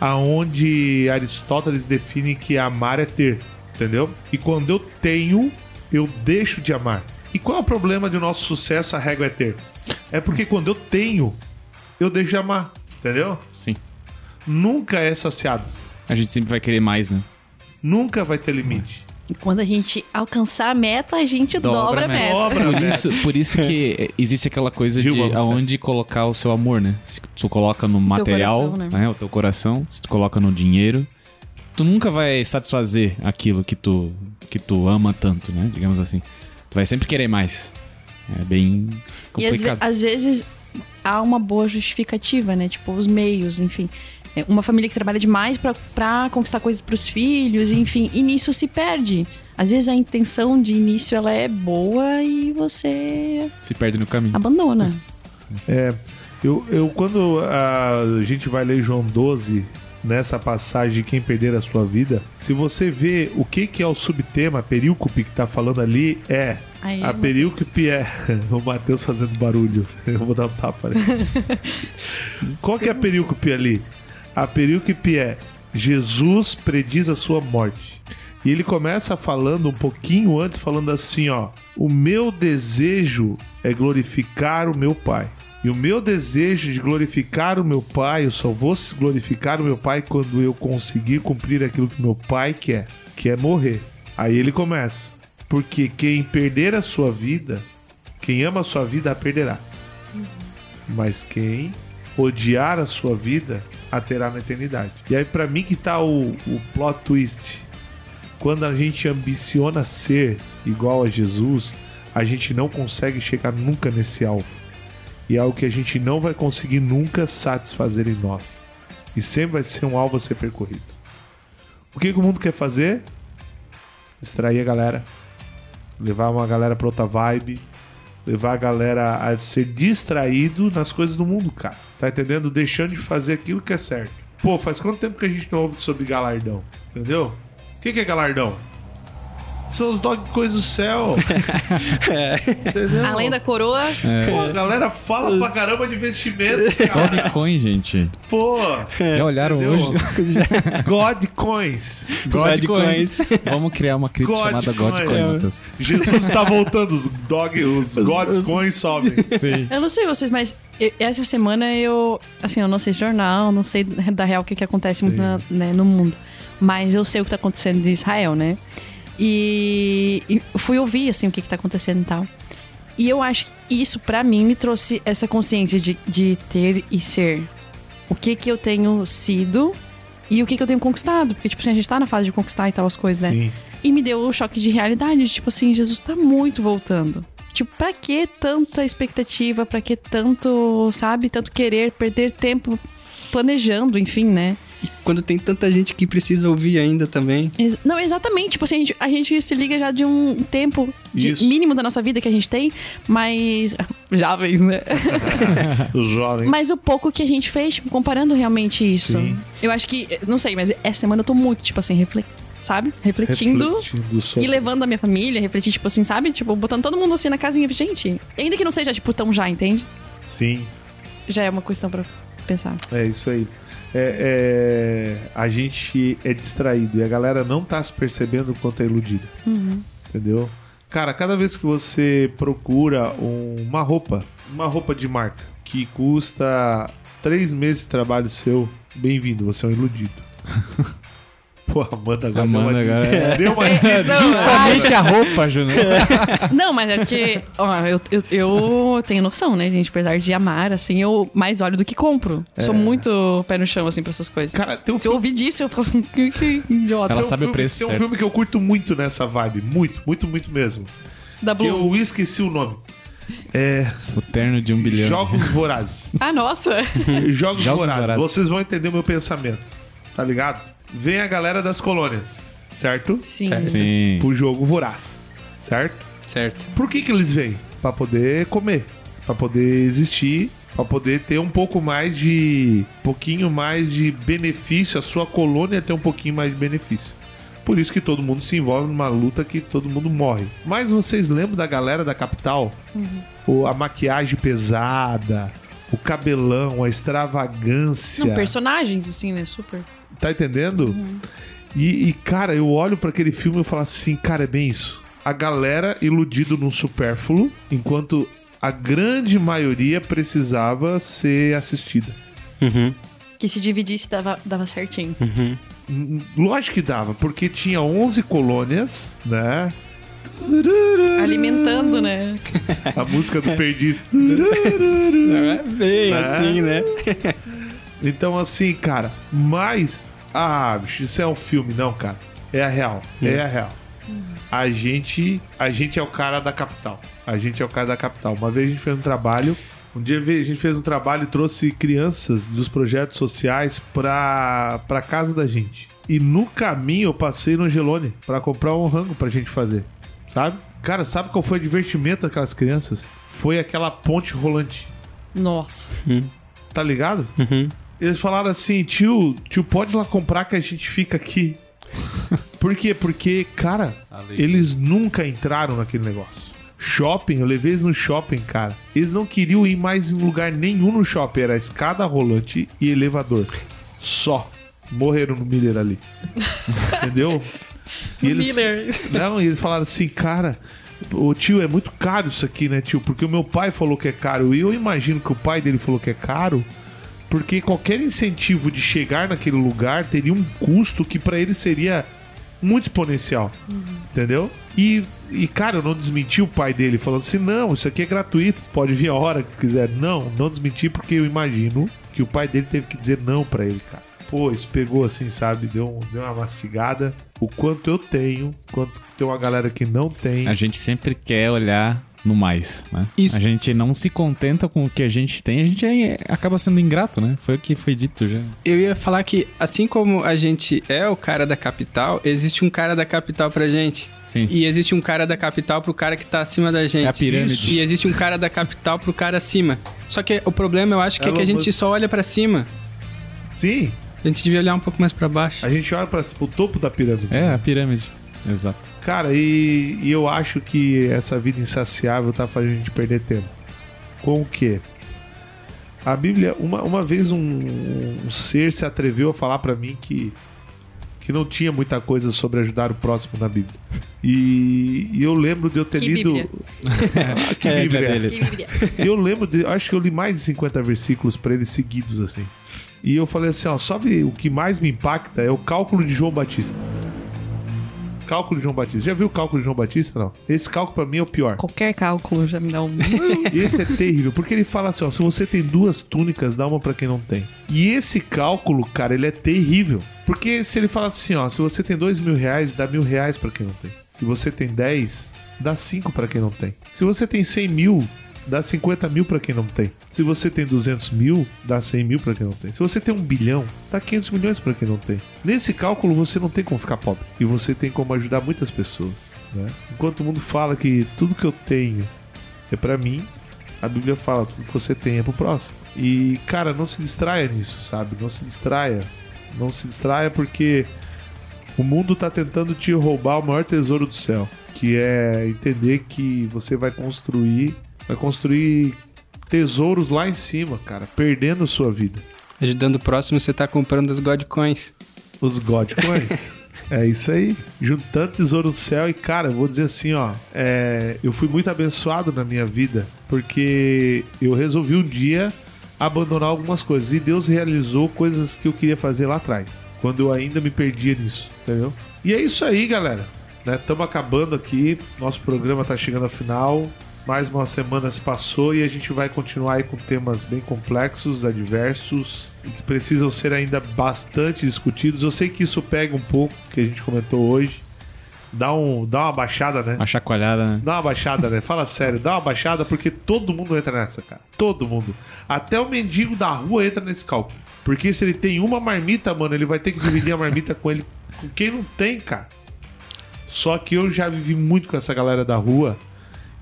aonde Aristóteles define que amar é ter, entendeu? E quando eu tenho, eu deixo de amar. E qual é o problema de nosso sucesso? A régua é ter. É porque quando eu tenho, eu deixo de amar, entendeu? Sim. Nunca é saciado. A gente sempre vai querer mais, né? Nunca vai ter limite. E quando a gente alcançar a meta, a gente dobra, Dobra a a meta. Dobra, Por isso, por isso que existe aquela coisa Gil, de aonde colocar o seu amor, né? Se tu coloca no material, coração, né? né? O teu coração, se tu coloca no dinheiro, tu nunca vai satisfazer aquilo que tu, que tu ama tanto, né? Digamos assim. Tu vai sempre querer mais. É bem E às, ve- complicado. às vezes há uma boa justificativa, né? Tipo, os meios, enfim. É Uma família que trabalha demais pra, pra conquistar coisas pros filhos, enfim. E nisso se perde. Às vezes a intenção de início ela é boa e você Se perde no caminho. abandona. É, eu, eu quando a gente vai ler João 12, nessa passagem de quem perder a sua vida, se você vê o que, que é o subtema, a perícope que tá falando ali, é. Aí, A perícope é. O Matheus fazendo barulho. Eu vou dar um tapa ali. Qual que é a perícope ali? A perícope é Jesus prediz a sua morte. E ele começa falando um pouquinho antes, falando assim, ó. O meu desejo é glorificar o meu Pai. E o meu desejo de glorificar o meu Pai, eu só vou glorificar o meu Pai quando eu conseguir cumprir aquilo que meu Pai quer, que é morrer. Aí ele começa. Porque quem perder a sua vida, quem ama a sua vida, a perderá. Mas quem odiar a sua vida, a terá na eternidade. E aí, pra mim, que tá o, o plot twist. Quando a gente ambiciona ser igual a Jesus, a gente não consegue chegar nunca nesse alvo. E é algo que a gente não vai conseguir nunca satisfazer em nós. E sempre vai ser um alvo a ser percorrido. O que, que o mundo quer fazer? Distrair a galera. Levar uma galera pra outra vibe. Levar a galera a ser distraído nas coisas do mundo, cara. Tá entendendo? Deixando de fazer aquilo que é certo. Pô, faz quanto tempo que a gente não ouve sobre galardão? Entendeu? O que, que é galardão? São os dog coisas do céu. Entendeu? Além da coroa, Pô, a galera fala pra caramba de investimento, cara. Dogecoin, gente. Pô, Já olharam entendeu? hoje? God Coins. Godcoins. Vamos criar uma cripto God chamada Coin. Godcoin, Matheus. Jesus está voltando, os dog, os God's Coins sobem. Sim. eu não sei vocês, mas essa semana eu. Assim, eu não sei jornal, não sei da real o que, que acontece muito na- né, no mundo. Mas eu sei o que tá acontecendo em Israel, né? E, e fui ouvir, assim, o que, que tá acontecendo e tal. E eu acho que isso, pra mim, me trouxe essa consciência de, de ter e ser. O que que eu tenho sido e o que que eu tenho conquistado. Porque, tipo assim, a gente tá na fase de conquistar e tal as coisas, né? Sim. E me deu o choque de realidade, de, tipo assim, Jesus tá muito voltando. Tipo, pra que tanta expectativa? Pra que tanto, sabe? Tanto querer, perder tempo planejando, enfim, né? E quando tem tanta gente que precisa ouvir ainda também. Ex- Não, exatamente. Tipo assim, a gente, a gente se liga já de um tempo de mínimo da nossa vida que a gente tem, mas. Jovens, né? Os jovens. mas o pouco que a gente fez, tipo, comparando realmente isso. Sim. Eu acho que. Não sei, mas essa semana eu tô muito, tipo assim, reflex... sabe? Refletindo. Refletindo sobre... E levando a minha família, refletir, tipo assim, sabe? Tipo, botando todo mundo assim na casinha. Gente, ainda que não seja, tipo, tão já, entende? Sim, Já é uma questão pra pensar. é isso aí. É, é, a gente é distraído e a galera não tá se percebendo quanto é iludida. Entendeu? Cara, cada vez que você procura um- uma roupa, uma roupa de marca, que custa três meses de trabalho seu, bem-vindo, você é um iludido. Pô, Amanda agora Amanda deu uma, agora- deu uma Justamente a roupa, Júnior. Não, mas é porque, ó, eu, eu, eu tenho noção, né, gente? Apesar de amar, assim, eu mais olho do que compro. Sou muito pé no chão, assim, pra essas coisas. Cara, tem um Se eu ouvir disso, eu falo assim, que, que idiota. Ela um sabe o filme- preço Tem um certo. filme que eu curto muito nessa vibe. Muito, muito, muito mesmo. Da Que Blue. eu esqueci o nome. É. O terno de um bilhão. Jogos Vorazes. Ah, nossa. Jogos, Jogos Vorazes. Vorazes. Vocês vão entender o meu pensamento. Tá ligado? Vem a galera das colônias, certo? Sim. Sim. Pro jogo voraz, certo? Certo. Por que que eles vêm? Pra poder comer, Pra poder existir, Pra poder ter um pouco mais de. pouquinho mais de benefício, a sua colônia ter um pouquinho mais de benefício. Por isso que todo mundo se envolve numa luta que todo mundo morre. Mas vocês lembram da galera da capital? O, a maquiagem pesada, o cabelão, a extravagância. Não, personagens, assim, né? Super. Tá entendendo? E, e, cara, eu olho pra aquele filme e falo assim, cara, é bem isso. A galera iludido no supérfluo, enquanto a grande maioria precisava ser assistida. Uhum, Que se dividisse dava, dava certinho. uhum. Hum, Lógico que dava, porque tinha 11 colônias, né? Alimentando, né? A música do Perdiz. Não é bem Né? assim, né? Então, assim, cara, mas. Ah, bicho, isso é um filme, não, cara. É a real. É a real. A gente, a gente é o cara da capital. A gente é o cara da capital. Uma vez a gente fez um trabalho. Um dia a gente fez um trabalho e trouxe crianças dos projetos sociais pra, pra casa da gente. E no caminho eu passei no Gelone pra comprar um rango pra gente fazer. Sabe? Cara, sabe qual foi o divertimento daquelas crianças? Foi aquela ponte rolante. Nossa. Tá ligado? Uhum. Eles falaram assim, tio, tio, pode ir lá comprar que a gente fica aqui. Por quê? Porque, cara, eles nunca entraram naquele negócio. Shopping, eu levei eles no shopping, cara. Eles não queriam ir mais em lugar nenhum no shopping. Era escada rolante e elevador. Só. Morreram no Miller ali. Entendeu? E eles, Miller. não, e eles falaram assim, cara, o tio, é muito caro isso aqui, né, tio? Porque o meu pai falou que é caro. E eu imagino que o pai dele falou que é caro. Porque qualquer incentivo de chegar naquele lugar teria um custo que pra ele seria muito exponencial. Entendeu? E, e, cara, eu não desmenti o pai dele falando assim: não, isso aqui é gratuito, tu pode vir a hora que quiser. Não, não desmenti porque eu imagino que o pai dele teve que dizer não pra ele, cara. Pô, isso pegou assim, sabe? Deu, deu uma mastigada. O quanto eu tenho, quanto tem uma galera que não tem. A gente sempre quer olhar no mais, né? Isso. A gente não se contenta com o que a gente tem, a gente é- acaba sendo ingrato, né? Foi o que foi dito já. Eu ia falar que, assim como a gente é o cara da capital, existe um cara da capital pra gente. Sim. E existe um cara da capital pro cara que tá acima da gente. É a pirâmide. Isso. E existe um cara da capital pro cara acima. Só que o problema, eu acho, que é, que a gente só olha pra cima. Sim, A gente devia olhar um pouco mais pra baixo. a gente olha para o topo da pirâmide. É, a pirâmide. Exato. Cara, e, e eu acho que essa vida insaciável tá fazendo a gente perder tempo. Com o quê? A Bíblia, uma, uma vez um, um ser se atreveu a falar pra mim que, que não tinha muita coisa sobre ajudar o próximo na Bíblia. E, e eu lembro de eu ter Que lido. Bíblia? Ah, que É, Bíblia? ele? Que Bíblia. Eu lembro de. Acho que eu li mais de 50 versículos pra ele seguidos, assim. E eu falei assim, ó, sabe o que mais me impacta é o cálculo de João Batista. Cálculo de João Batista. Já viu o cálculo de João Batista, não? Esse cálculo pra mim é o pior. Qualquer cálculo já me dá um. Esse é terrível, porque ele fala assim, ó, se você tem duas túnicas, dá uma pra quem não tem. E esse cálculo, cara, ele é terrível. Porque se ele fala assim, ó, se você tem dois mil reais, dá mil reais pra quem não tem. Se você tem dez, dá cinco pra quem não tem. Se você tem cem mil, dá 50 mil pra quem não tem. Se você tem 200 mil, dá 100 mil pra quem não tem. Se você tem um bilhão, dá 500 milhões pra quem não tem. Nesse cálculo, você não tem como ficar pobre. E você tem como ajudar muitas pessoas. Né? Enquanto o mundo fala que tudo que eu tenho é pra mim, a Bíblia fala tudo que você tem é pro próximo. E, cara, não se distraia nisso, sabe? Não se distraia. Não se distraia porque o mundo tá tentando te roubar o maior tesouro do céu, que é entender que você vai construir, vai construir tesouros lá em cima, cara, perdendo sua vida. Ajudando o próximo, você tá comprando as God Coins. Os God Coins. É isso aí. Juntando tesouro do céu. E, cara, eu vou dizer assim, ó. é, eu fui muito abençoado na minha vida. Porque eu resolvi um dia abandonar algumas coisas. E Deus realizou coisas que eu queria fazer lá atrás. Quando eu ainda me perdia nisso. Entendeu? E é isso aí, galera. Estamos acabando aqui. Nosso programa tá chegando ao final. Mais uma semana se passou e a gente vai continuar aí com temas bem complexos, adversos e que precisam ser ainda bastante discutidos. Eu sei que isso pega um pouco que a gente comentou hoje. Dá, um, dá uma baixada, né? Uma chacoalhada, né? Dá uma baixada, né? Fala sério, dá uma baixada porque todo mundo entra nessa, cara. Todo mundo. Até o mendigo da rua entra nesse cálculo. Porque se ele tem uma marmita, mano, ele vai ter que dividir a marmita com ele. Com quem não tem, cara. Só que eu já vivi muito com essa galera da rua.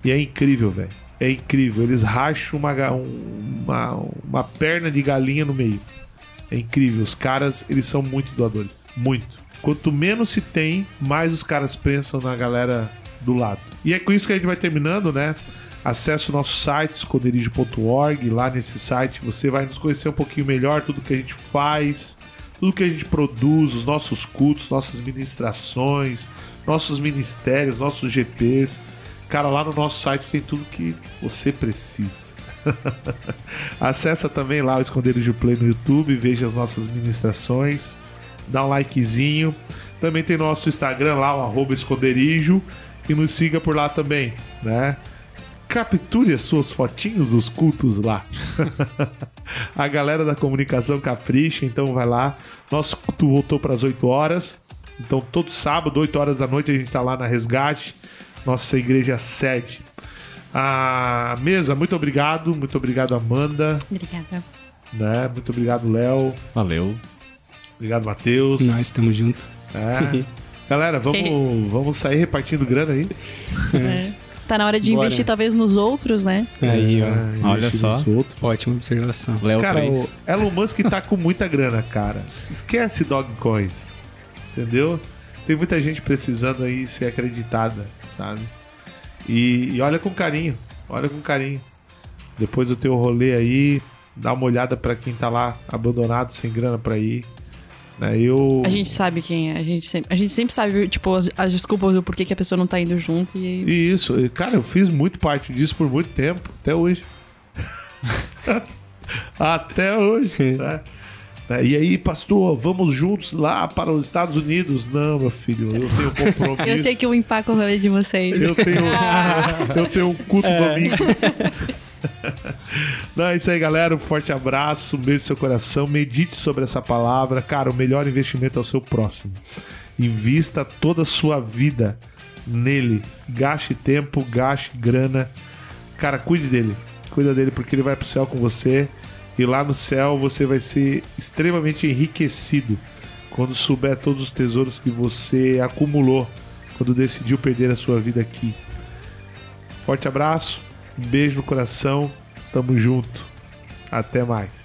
E é incrível, velho. é incrível. Eles racham uma, um- uma, uma perna de galinha no meio. É incrível. Os caras, eles são muito doadores. Muito. Quanto menos se tem, mais os caras pensam na galera do lado. E é com isso que a gente vai terminando, né? Acesse o nosso site, esconderijo.org. Lá nesse site você vai nos conhecer um pouquinho melhor, tudo que a gente faz, tudo que a gente produz, os nossos cultos, nossas ministrações, nossos ministérios, nossos GPs. Cara, lá no nosso site tem tudo que você precisa. Acessa também lá o Esconderijo Play no YouTube, veja as nossas ministrações, dá um likezinho. Também tem nosso Instagram lá, o arroba esconderijo, e nos siga por lá também, né? Capture as suas fotinhos dos cultos lá. a galera da comunicação capricha, então vai lá. Nosso culto voltou para as 8 horas. Então todo sábado, 8 horas da noite, a gente tá lá na Resgate, nossa igreja sede. A mesa, muito obrigado, muito obrigado Amanda, Obrigada. né? Muito obrigado Léo, Valeu. obrigado Matheus. Nós estamos juntos. É. Galera, vamos, vamos sair repartindo grana aí. Tá na hora de Bora. investir talvez nos outros, né? Aí, ó. É, Olha só. Ótima observação. Léo Cara, 3. o Elon Musk tá com muita grana, cara. Esquece Dogecoins. Entendeu? Tem muita gente precisando aí ser acreditada, sabe? E, e olha com carinho. Olha com carinho. Depois do teu rolê aí, dá uma olhada pra quem tá lá abandonado, sem grana pra ir. Né? Eu. A gente sabe quem é. A gente sempre, a gente sempre sabe, tipo, as, as desculpas do porquê que a pessoa não tá indo junto. E E Isso, cara, eu fiz muito parte disso por muito tempo, até hoje. até hoje. né? E aí, pastor, vamos juntos lá para os Estados Unidos? Não, meu filho, eu tenho compromisso. eu sei que eu empaco o rolê de vocês. Eu tenho, eu tenho um culto domingo. Não, é isso aí, galera. Um forte abraço, um beijo no seu coração. Medite sobre essa palavra. Cara, o melhor investimento é o seu próximo. Invista toda a sua vida nele. Gaste tempo, gaste grana. Cara, cuide dele. Cuida dele porque ele vai pro céu com você. E lá no céu você vai ser extremamente enriquecido quando souber todos os tesouros que você acumulou quando decidiu perder a sua vida aqui. Forte abraço, um beijo no coração, tamo junto. Até mais.